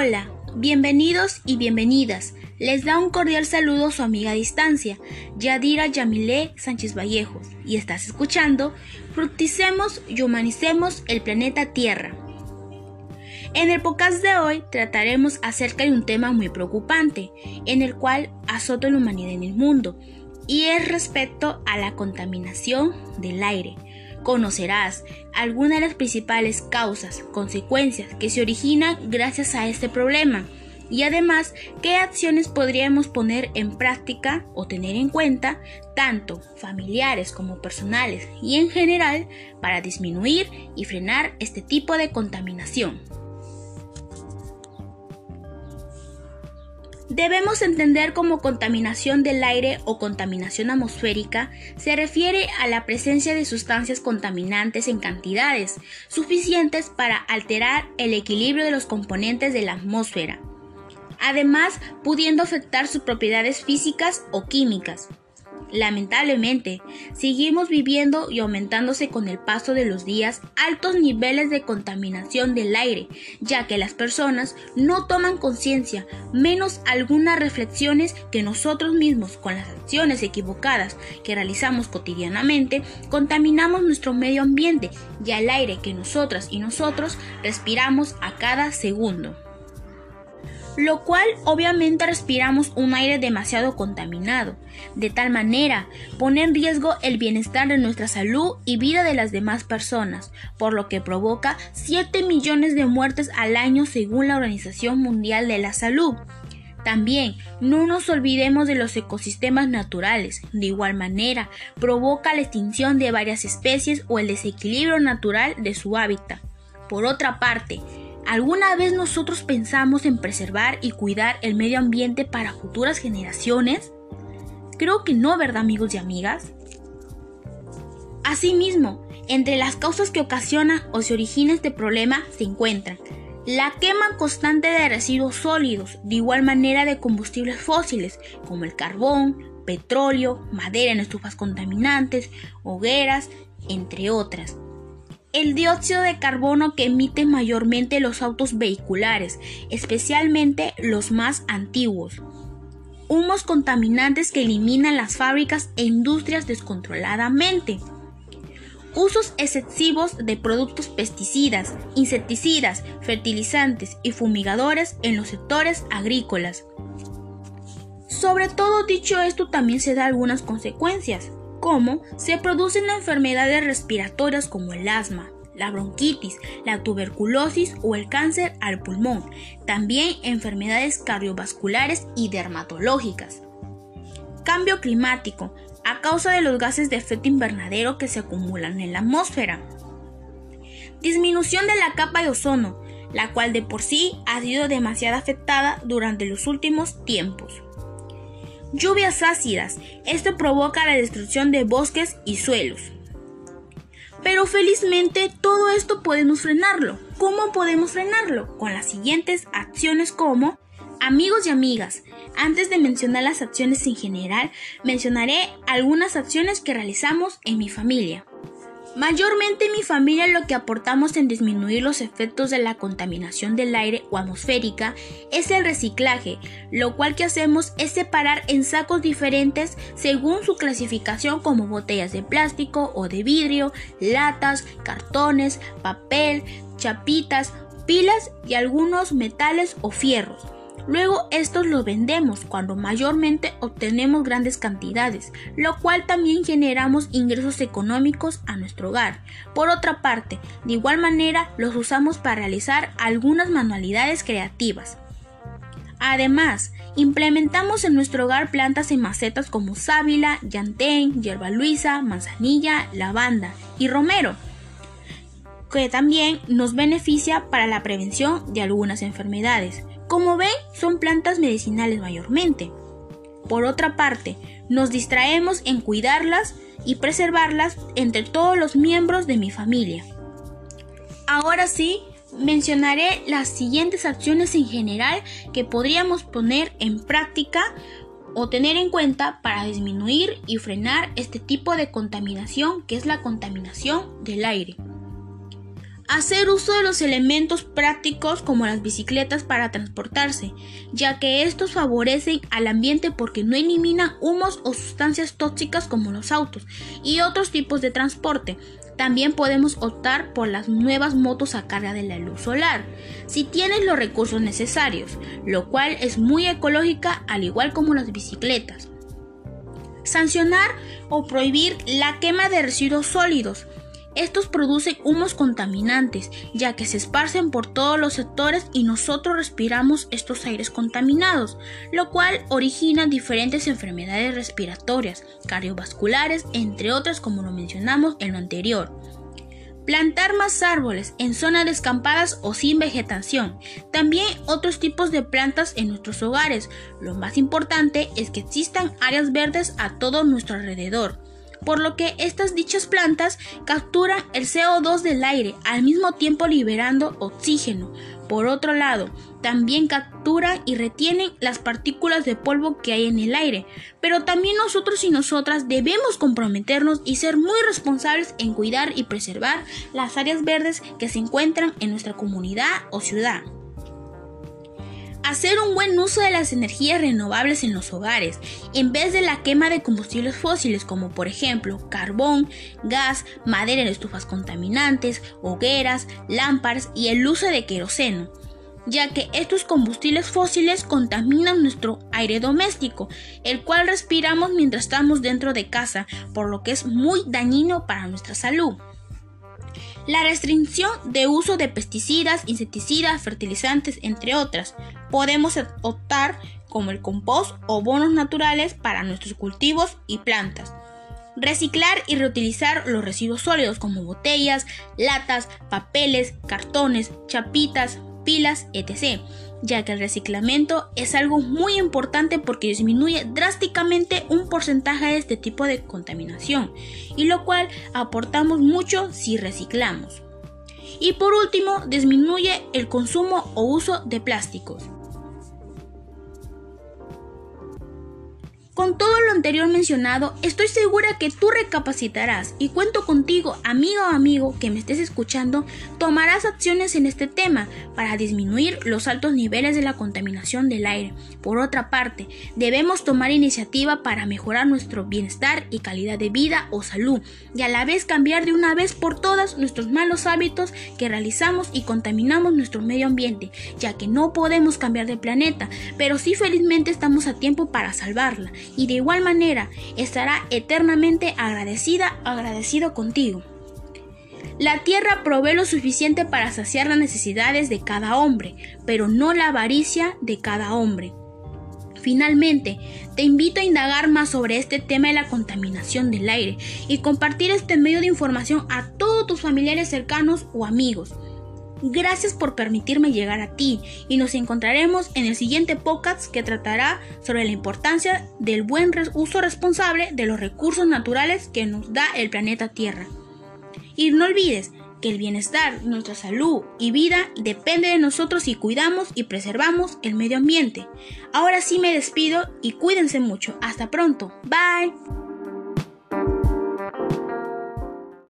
Hola, bienvenidos y bienvenidas. Les da un cordial saludo su amiga a distancia, Yadira Yamilé Sánchez Vallejos, y estás escuchando Fructicemos y Humanicemos el planeta Tierra. En el podcast de hoy trataremos acerca de un tema muy preocupante, en el cual azota la humanidad en el mundo, y es respecto a la contaminación del aire conocerás algunas de las principales causas, consecuencias que se originan gracias a este problema y además qué acciones podríamos poner en práctica o tener en cuenta, tanto familiares como personales y en general, para disminuir y frenar este tipo de contaminación. Debemos entender como contaminación del aire o contaminación atmosférica se refiere a la presencia de sustancias contaminantes en cantidades suficientes para alterar el equilibrio de los componentes de la atmósfera, además pudiendo afectar sus propiedades físicas o químicas. Lamentablemente, seguimos viviendo y aumentándose con el paso de los días altos niveles de contaminación del aire, ya que las personas no toman conciencia, menos algunas reflexiones que nosotros mismos, con las acciones equivocadas que realizamos cotidianamente, contaminamos nuestro medio ambiente y el aire que nosotras y nosotros respiramos a cada segundo lo cual obviamente respiramos un aire demasiado contaminado. De tal manera, pone en riesgo el bienestar de nuestra salud y vida de las demás personas, por lo que provoca 7 millones de muertes al año según la Organización Mundial de la Salud. También no nos olvidemos de los ecosistemas naturales. De igual manera, provoca la extinción de varias especies o el desequilibrio natural de su hábitat. Por otra parte, ¿Alguna vez nosotros pensamos en preservar y cuidar el medio ambiente para futuras generaciones? Creo que no, ¿verdad amigos y amigas? Asimismo, entre las causas que ocasionan o se origina este problema se encuentran la quema constante de residuos sólidos, de igual manera de combustibles fósiles como el carbón, petróleo, madera en estufas contaminantes, hogueras, entre otras el dióxido de carbono que emiten mayormente los autos vehiculares, especialmente los más antiguos. Humos contaminantes que eliminan las fábricas e industrias descontroladamente. Usos excesivos de productos pesticidas, insecticidas, fertilizantes y fumigadores en los sectores agrícolas. Sobre todo dicho esto también se da algunas consecuencias se producen enfermedades respiratorias como el asma, la bronquitis, la tuberculosis o el cáncer al pulmón, también enfermedades cardiovasculares y dermatológicas. Cambio climático, a causa de los gases de efecto invernadero que se acumulan en la atmósfera. Disminución de la capa de ozono, la cual de por sí ha sido demasiado afectada durante los últimos tiempos. Lluvias ácidas. Esto provoca la destrucción de bosques y suelos. Pero felizmente todo esto podemos frenarlo. ¿Cómo podemos frenarlo? Con las siguientes acciones como Amigos y amigas, antes de mencionar las acciones en general, mencionaré algunas acciones que realizamos en mi familia. Mayormente mi familia lo que aportamos en disminuir los efectos de la contaminación del aire o atmosférica es el reciclaje, lo cual que hacemos es separar en sacos diferentes según su clasificación como botellas de plástico o de vidrio, latas, cartones, papel, chapitas, pilas y algunos metales o fierros. Luego estos los vendemos cuando mayormente obtenemos grandes cantidades, lo cual también generamos ingresos económicos a nuestro hogar. Por otra parte, de igual manera los usamos para realizar algunas manualidades creativas. Además, implementamos en nuestro hogar plantas en macetas como sábila, llantén, hierba luisa, manzanilla, lavanda y romero, que también nos beneficia para la prevención de algunas enfermedades. Como ven, son plantas medicinales mayormente. Por otra parte, nos distraemos en cuidarlas y preservarlas entre todos los miembros de mi familia. Ahora sí, mencionaré las siguientes acciones en general que podríamos poner en práctica o tener en cuenta para disminuir y frenar este tipo de contaminación que es la contaminación del aire. Hacer uso de los elementos prácticos como las bicicletas para transportarse, ya que estos favorecen al ambiente porque no eliminan humos o sustancias tóxicas como los autos y otros tipos de transporte. También podemos optar por las nuevas motos a carga de la luz solar, si tienes los recursos necesarios, lo cual es muy ecológica al igual como las bicicletas. Sancionar o prohibir la quema de residuos sólidos, estos producen humos contaminantes, ya que se esparcen por todos los sectores y nosotros respiramos estos aires contaminados, lo cual origina diferentes enfermedades respiratorias, cardiovasculares, entre otras como lo mencionamos en lo anterior. Plantar más árboles en zonas descampadas o sin vegetación. También otros tipos de plantas en nuestros hogares. Lo más importante es que existan áreas verdes a todo nuestro alrededor por lo que estas dichas plantas capturan el CO2 del aire al mismo tiempo liberando oxígeno. Por otro lado, también capturan y retienen las partículas de polvo que hay en el aire, pero también nosotros y nosotras debemos comprometernos y ser muy responsables en cuidar y preservar las áreas verdes que se encuentran en nuestra comunidad o ciudad. Hacer un buen uso de las energías renovables en los hogares, en vez de la quema de combustibles fósiles como por ejemplo carbón, gas, madera en estufas contaminantes, hogueras, lámparas y el uso de queroseno ya que estos combustibles fósiles contaminan nuestro aire doméstico, el cual respiramos mientras estamos dentro de casa, por lo que es muy dañino para nuestra salud. La restricción de uso de pesticidas, insecticidas, fertilizantes, entre otras. Podemos optar como el compost o bonos naturales para nuestros cultivos y plantas. Reciclar y reutilizar los residuos sólidos como botellas, latas, papeles, cartones, chapitas, pilas, etc ya que el reciclamiento es algo muy importante porque disminuye drásticamente un porcentaje de este tipo de contaminación, y lo cual aportamos mucho si reciclamos. Y por último, disminuye el consumo o uso de plásticos. Con todo lo anterior mencionado, estoy segura que tú recapacitarás y cuento contigo, amigo o amigo que me estés escuchando, tomarás acciones en este tema para disminuir los altos niveles de la contaminación del aire. Por otra parte, debemos tomar iniciativa para mejorar nuestro bienestar y calidad de vida o salud y a la vez cambiar de una vez por todas nuestros malos hábitos que realizamos y contaminamos nuestro medio ambiente, ya que no podemos cambiar de planeta, pero sí felizmente estamos a tiempo para salvarla y de igual manera estará eternamente agradecida, agradecido contigo. La tierra provee lo suficiente para saciar las necesidades de cada hombre, pero no la avaricia de cada hombre. Finalmente, te invito a indagar más sobre este tema de la contaminación del aire y compartir este medio de información a todos tus familiares cercanos o amigos. Gracias por permitirme llegar a ti y nos encontraremos en el siguiente podcast que tratará sobre la importancia del buen uso responsable de los recursos naturales que nos da el planeta Tierra. Y no olvides que el bienestar, nuestra salud y vida depende de nosotros si cuidamos y preservamos el medio ambiente. Ahora sí me despido y cuídense mucho. Hasta pronto. Bye.